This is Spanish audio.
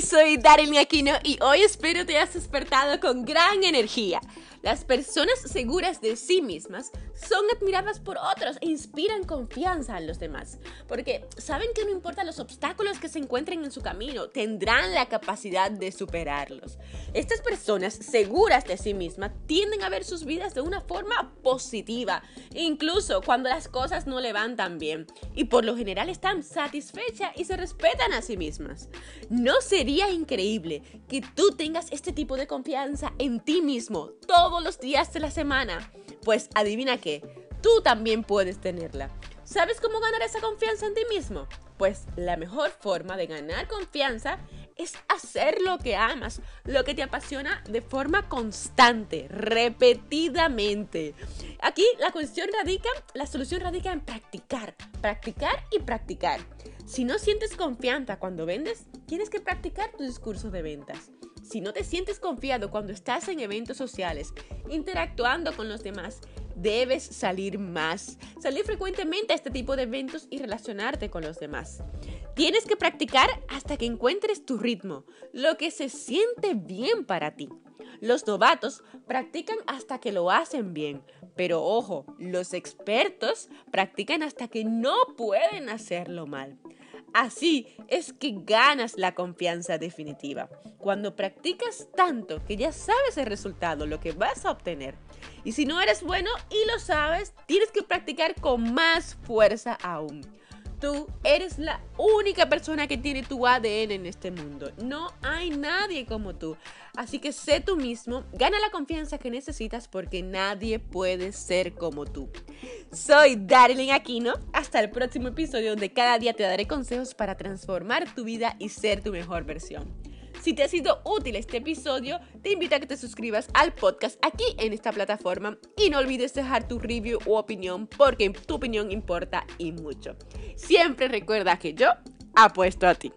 Soy Darren Aquino y hoy espero te hayas despertado con gran energía. Las personas seguras de sí mismas son admiradas por otros e inspiran confianza en los demás, porque saben que no importa los obstáculos que se encuentren en su camino, tendrán la capacidad de superarlos. Estas personas seguras de sí mismas tienden a ver sus vidas de una forma positiva, incluso cuando las cosas no le van tan bien, y por lo general están satisfechas y se respetan a sí mismas. ¿No sería increíble que tú tengas este tipo de confianza en ti mismo todo los días de la semana? Pues adivina qué, tú también puedes tenerla. ¿Sabes cómo ganar esa confianza en ti mismo? Pues la mejor forma de ganar confianza es hacer lo que amas, lo que te apasiona de forma constante, repetidamente. Aquí la cuestión radica, la solución radica en practicar, practicar y practicar. Si no sientes confianza cuando vendes, tienes que practicar tu discurso de ventas. Si no te sientes confiado cuando estás en eventos sociales, interactuando con los demás, debes salir más, salir frecuentemente a este tipo de eventos y relacionarte con los demás. Tienes que practicar hasta que encuentres tu ritmo, lo que se siente bien para ti. Los novatos practican hasta que lo hacen bien, pero ojo, los expertos practican hasta que no pueden hacerlo mal. Así es que ganas la confianza definitiva. Cuando practicas tanto que ya sabes el resultado, lo que vas a obtener. Y si no eres bueno y lo sabes, tienes que practicar con más fuerza aún. Tú eres la única persona que tiene tu ADN en este mundo. No hay nadie como tú. Así que sé tú mismo, gana la confianza que necesitas porque nadie puede ser como tú. Soy Darlene Aquino. Hasta el próximo episodio donde cada día te daré consejos para transformar tu vida y ser tu mejor versión. Si te ha sido útil este episodio, te invito a que te suscribas al podcast aquí en esta plataforma y no olvides dejar tu review u opinión porque tu opinión importa y mucho. Siempre recuerda que yo apuesto a ti.